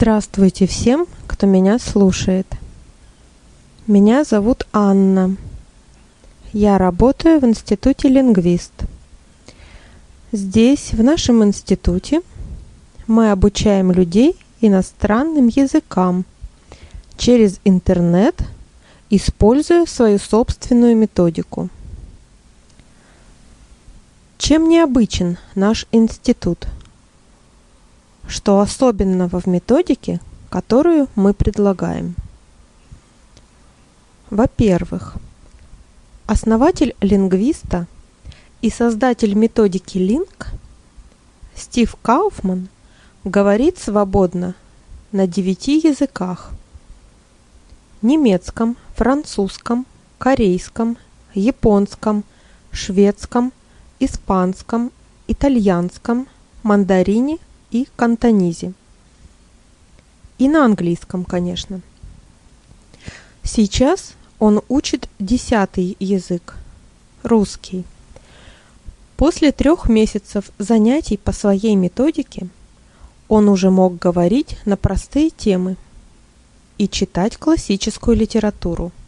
Здравствуйте всем, кто меня слушает. Меня зовут Анна. Я работаю в Институте лингвист. Здесь, в нашем институте, мы обучаем людей иностранным языкам через интернет, используя свою собственную методику. Чем необычен наш институт – что особенного в методике, которую мы предлагаем? Во-первых, основатель лингвиста и создатель методики Link Стив Кауфман говорит свободно на девяти языках – немецком, французском, корейском, японском, шведском, испанском, итальянском, мандарине и кантонизе. И на английском, конечно. Сейчас он учит десятый язык – русский. После трех месяцев занятий по своей методике он уже мог говорить на простые темы и читать классическую литературу –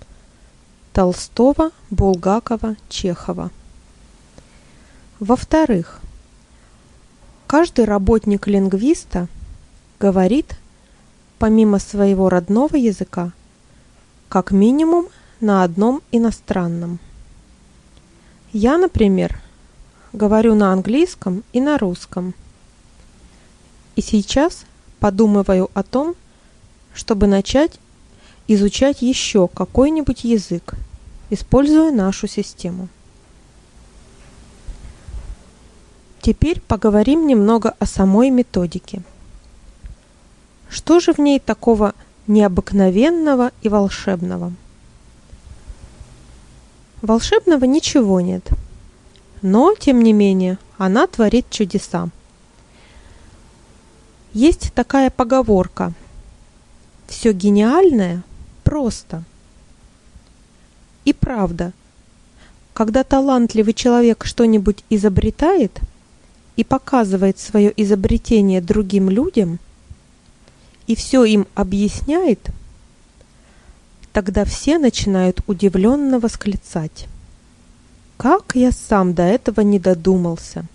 Толстого, Булгакова, Чехова. Во-вторых, Каждый работник лингвиста говорит, помимо своего родного языка, как минимум на одном иностранном. Я, например, говорю на английском и на русском. И сейчас подумываю о том, чтобы начать изучать еще какой-нибудь язык, используя нашу систему. Теперь поговорим немного о самой методике. Что же в ней такого необыкновенного и волшебного? Волшебного ничего нет. Но, тем не менее, она творит чудеса. Есть такая поговорка. Все гениальное просто. И правда, когда талантливый человек что-нибудь изобретает – и показывает свое изобретение другим людям и все им объясняет, тогда все начинают удивленно восклицать. Как я сам до этого не додумался?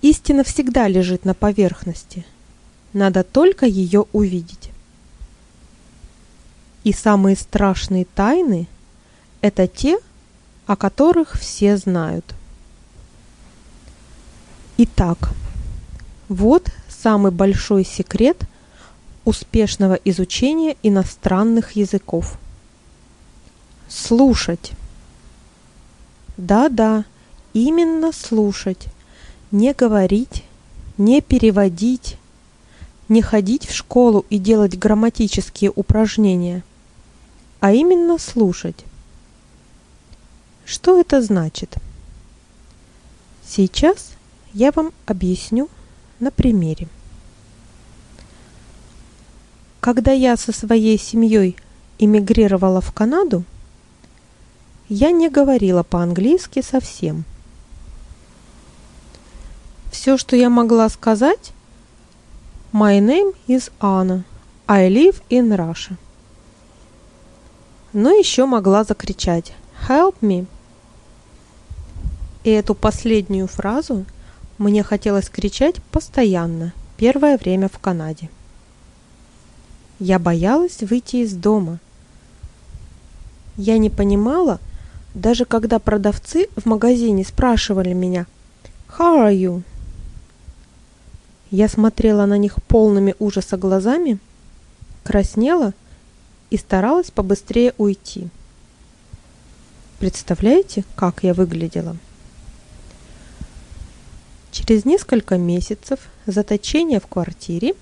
Истина всегда лежит на поверхности. Надо только ее увидеть. И самые страшные тайны – это те, о которых все знают – Итак, вот самый большой секрет успешного изучения иностранных языков. Слушать. Да-да, именно слушать. Не говорить, не переводить, не ходить в школу и делать грамматические упражнения, а именно слушать. Что это значит? Сейчас я вам объясню на примере. Когда я со своей семьей эмигрировала в Канаду, я не говорила по-английски совсем. Все, что я могла сказать, My name is Anna. I live in Russia. Но еще могла закричать Help me. И эту последнюю фразу мне хотелось кричать постоянно, первое время в Канаде. Я боялась выйти из дома. Я не понимала, даже когда продавцы в магазине спрашивали меня «How are you?». Я смотрела на них полными ужаса глазами, краснела и старалась побыстрее уйти. Представляете, как я выглядела? Через несколько месяцев заточения в квартире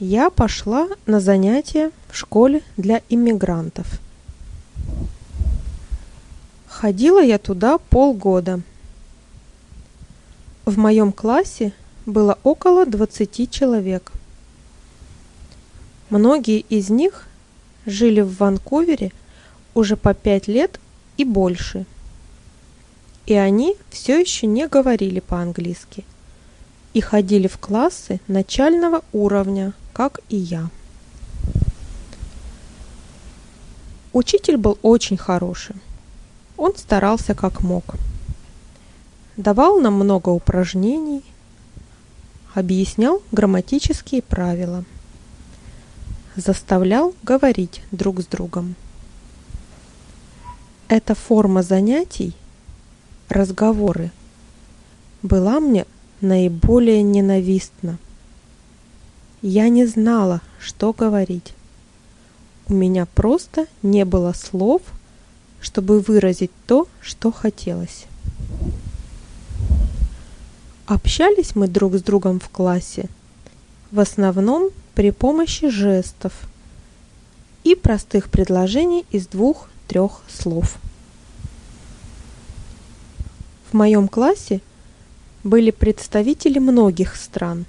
я пошла на занятия в школе для иммигрантов. Ходила я туда полгода. В моем классе было около 20 человек. Многие из них жили в Ванкувере уже по 5 лет и больше – и они все еще не говорили по-английски. и ходили в классы начального уровня, как и я. Учитель был очень хороший. Он старался как мог. Давал нам много упражнений, объяснял грамматические правила, заставлял говорить друг с другом. Эта форма занятий, разговоры, была мне наиболее ненавистна. Я не знала, что говорить. У меня просто не было слов, чтобы выразить то, что хотелось. Общались мы друг с другом в классе, в основном при помощи жестов и простых предложений из двух-трех слов. В моем классе были представители многих стран.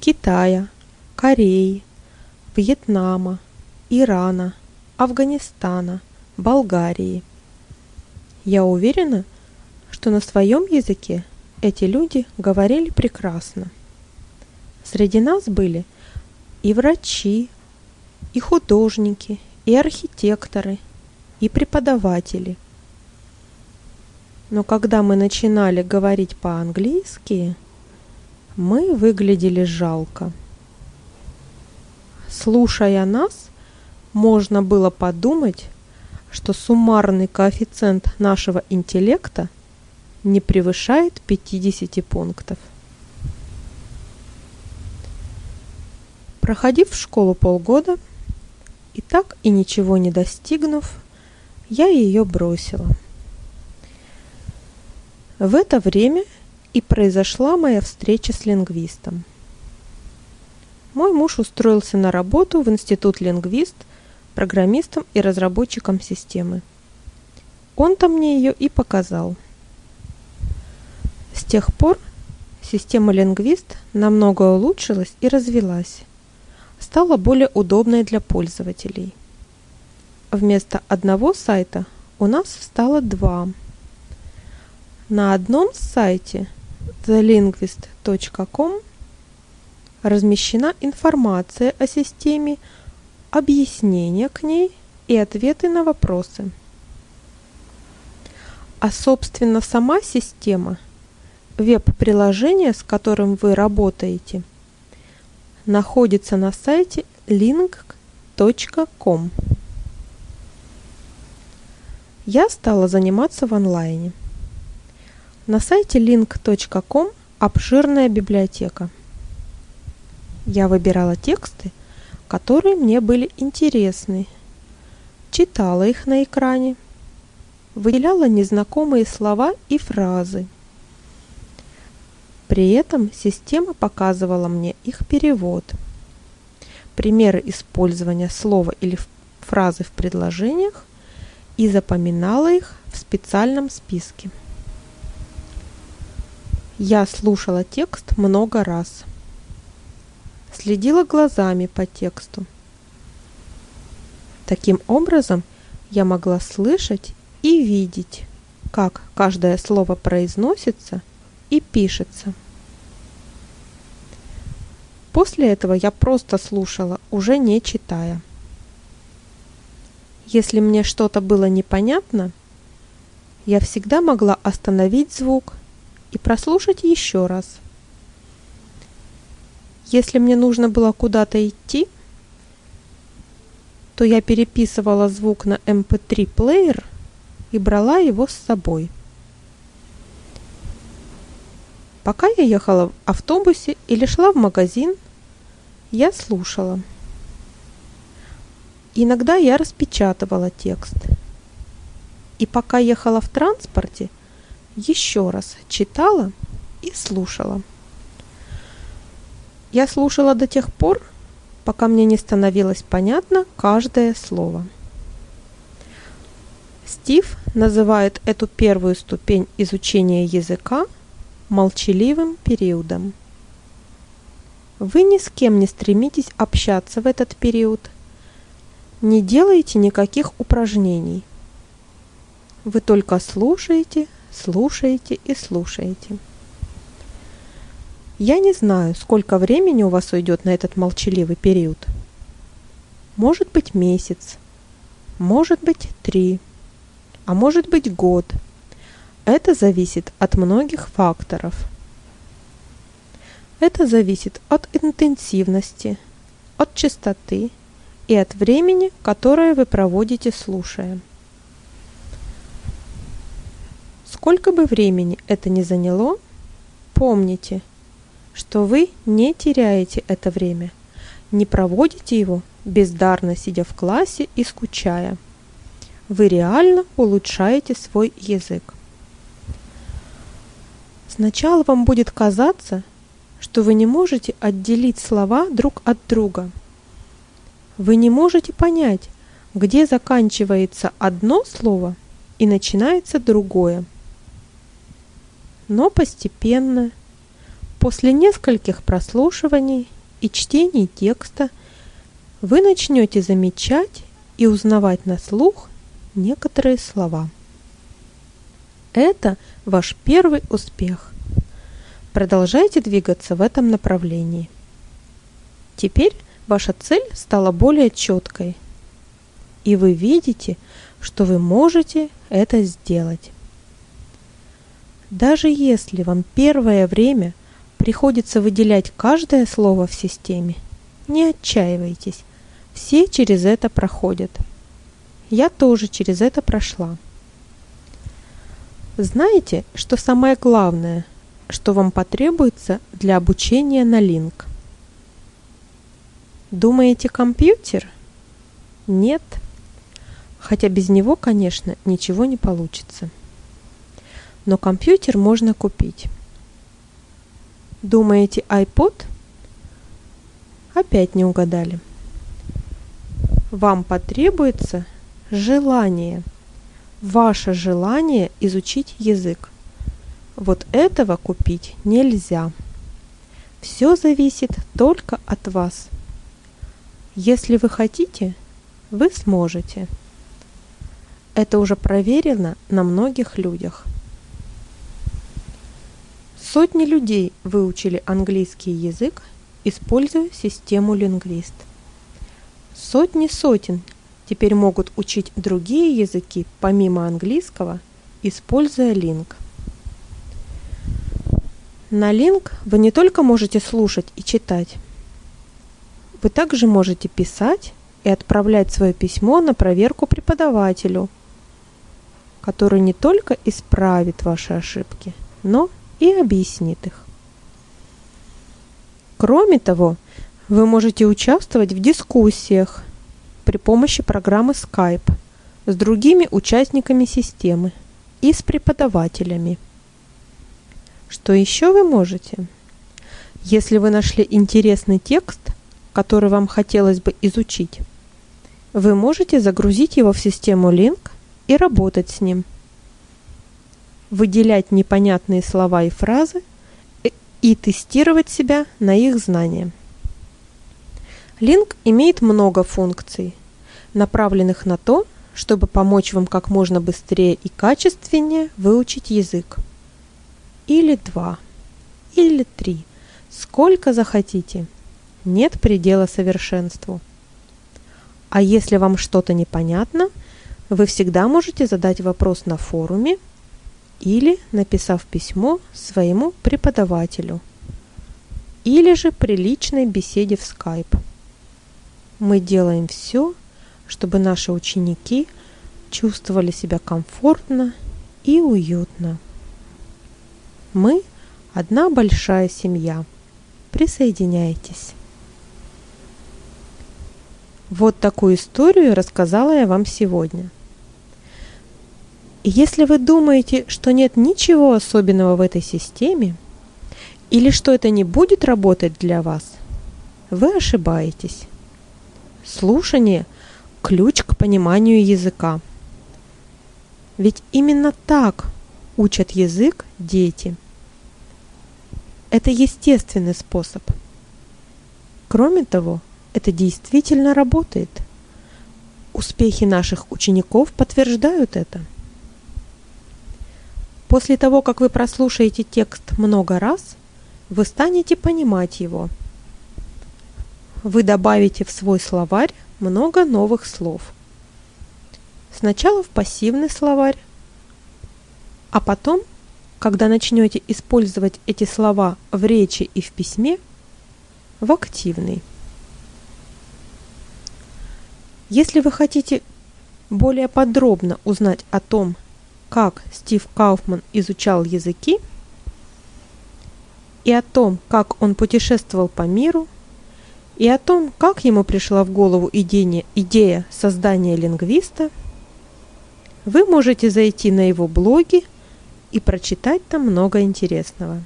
Китая, Кореи, Вьетнама, Ирана, Афганистана, Болгарии. Я уверена, что на своем языке эти люди говорили прекрасно. Среди нас были и врачи, и художники, и архитекторы, и преподаватели. Но когда мы начинали говорить по-английски, мы выглядели жалко. Слушая нас, можно было подумать, что суммарный коэффициент нашего интеллекта не превышает 50 пунктов. Проходив в школу полгода и так и ничего не достигнув, я ее бросила. В это время и произошла моя встреча с лингвистом. Мой муж устроился на работу в Институт лингвист программистом и разработчиком системы. Он-то мне ее и показал – с тех пор система лингвист намного улучшилась и развилась, стала более удобной для пользователей. Вместо одного сайта у нас стало два. На одном сайте thelinguist.com размещена информация о системе, объяснения к ней и ответы на вопросы. А собственно сама система – веб-приложение, с которым вы работаете, находится на сайте link.com. Я стала заниматься в онлайне. На сайте link.com обширная библиотека. Я выбирала тексты, которые мне были интересны, читала их на экране, выделяла незнакомые слова и фразы – при этом система показывала мне их перевод, примеры использования слова или фразы в предложениях и запоминала их в специальном списке. Я слушала текст много раз. Следила глазами по тексту. Таким образом, я могла слышать и видеть, как каждое слово произносится и пишется. После этого я просто слушала, уже не читая. Если мне что-то было непонятно, я всегда могла остановить звук и прослушать еще раз. Если мне нужно было куда-то идти, то я переписывала звук на MP3 плеер и брала его с собой. Пока я ехала в автобусе или шла в магазин, я слушала. Иногда я распечатывала текст. И пока ехала в транспорте, еще раз читала и слушала. Я слушала до тех пор, пока мне не становилось понятно каждое слово. Стив называет эту первую ступень изучения языка – молчаливым периодом. Вы ни с кем не стремитесь общаться в этот период. Не делайте никаких упражнений. Вы только слушаете, слушаете и слушаете. Я не знаю, сколько времени у вас уйдет на этот молчаливый период. Может быть месяц, может быть три, а может быть год. Это зависит от многих факторов. Это зависит от интенсивности, от частоты и от времени, которое вы проводите слушая. Сколько бы времени это ни заняло, помните, что вы не теряете это время, не проводите его бездарно сидя в классе и скучая. Вы реально улучшаете свой язык. Сначала вам будет казаться, что вы не можете отделить слова друг от друга. Вы не можете понять, где заканчивается одно слово и начинается другое. Но постепенно, после нескольких прослушиваний и чтений текста, вы начнете замечать и узнавать на слух некоторые слова. Это ваш первый успех. Продолжайте двигаться в этом направлении. Теперь ваша цель стала более четкой, и вы видите, что вы можете это сделать. Даже если вам первое время приходится выделять каждое слово в системе, не отчаивайтесь. Все через это проходят. Я тоже через это прошла. Знаете, что самое главное, что вам потребуется для обучения на линк? Думаете, компьютер? Нет. Хотя без него, конечно, ничего не получится. Но компьютер можно купить. Думаете, iPod? Опять не угадали вам потребуется желание. Ваше желание изучить язык. Вот этого купить нельзя. Все зависит только от вас. Если вы хотите, вы сможете. Это уже проверено на многих людях. Сотни людей выучили английский язык, используя систему лингвист. Сотни сотен теперь могут учить другие языки помимо английского, используя Link. На Link вы не только можете слушать и читать, вы также можете писать и отправлять свое письмо на проверку преподавателю, который не только исправит ваши ошибки, но и объяснит их. Кроме того, вы можете участвовать в дискуссиях при помощи программы Skype с другими участниками системы и с преподавателями. Что еще вы можете? Если вы нашли интересный текст, который вам хотелось бы изучить, вы можете загрузить его в систему Link и работать с ним. Выделять непонятные слова и фразы и тестировать себя на их знания. Link имеет много функций, направленных на то, чтобы помочь вам как можно быстрее и качественнее выучить язык. Или два, или три, сколько захотите. Нет предела совершенству. А если вам что-то непонятно, вы всегда можете задать вопрос на форуме или написав письмо своему преподавателю, или же при личной беседе в Skype. Мы делаем все, чтобы наши ученики чувствовали себя комфортно и уютно. Мы одна большая семья. Присоединяйтесь. Вот такую историю рассказала я вам сегодня. Если вы думаете, что нет ничего особенного в этой системе, или что это не будет работать для вас, вы ошибаетесь. Слушание – ключ к пониманию языка. Ведь именно так учат язык дети. Это естественный способ. Кроме того, это действительно работает. Успехи наших учеников подтверждают это. После того, как вы прослушаете текст много раз, вы станете понимать его. Вы добавите в свой словарь много новых слов. Сначала в пассивный словарь, а потом, когда начнете использовать эти слова в речи и в письме, в активный. Если вы хотите более подробно узнать о том, как Стив Кауфман изучал языки и о том, как он путешествовал по миру, и о том, как ему пришла в голову идея, идея создания лингвиста, вы можете зайти на его блоги и прочитать там много интересного.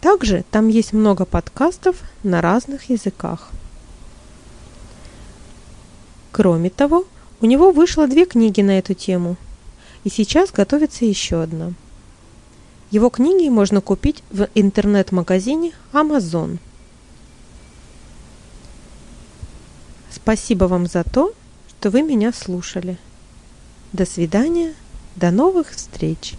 Также там есть много подкастов на разных языках. Кроме того, у него вышло две книги на эту тему, и сейчас готовится еще одна. Его книги можно купить в интернет-магазине Amazon. Спасибо вам за то, что вы меня слушали. До свидания, до новых встреч!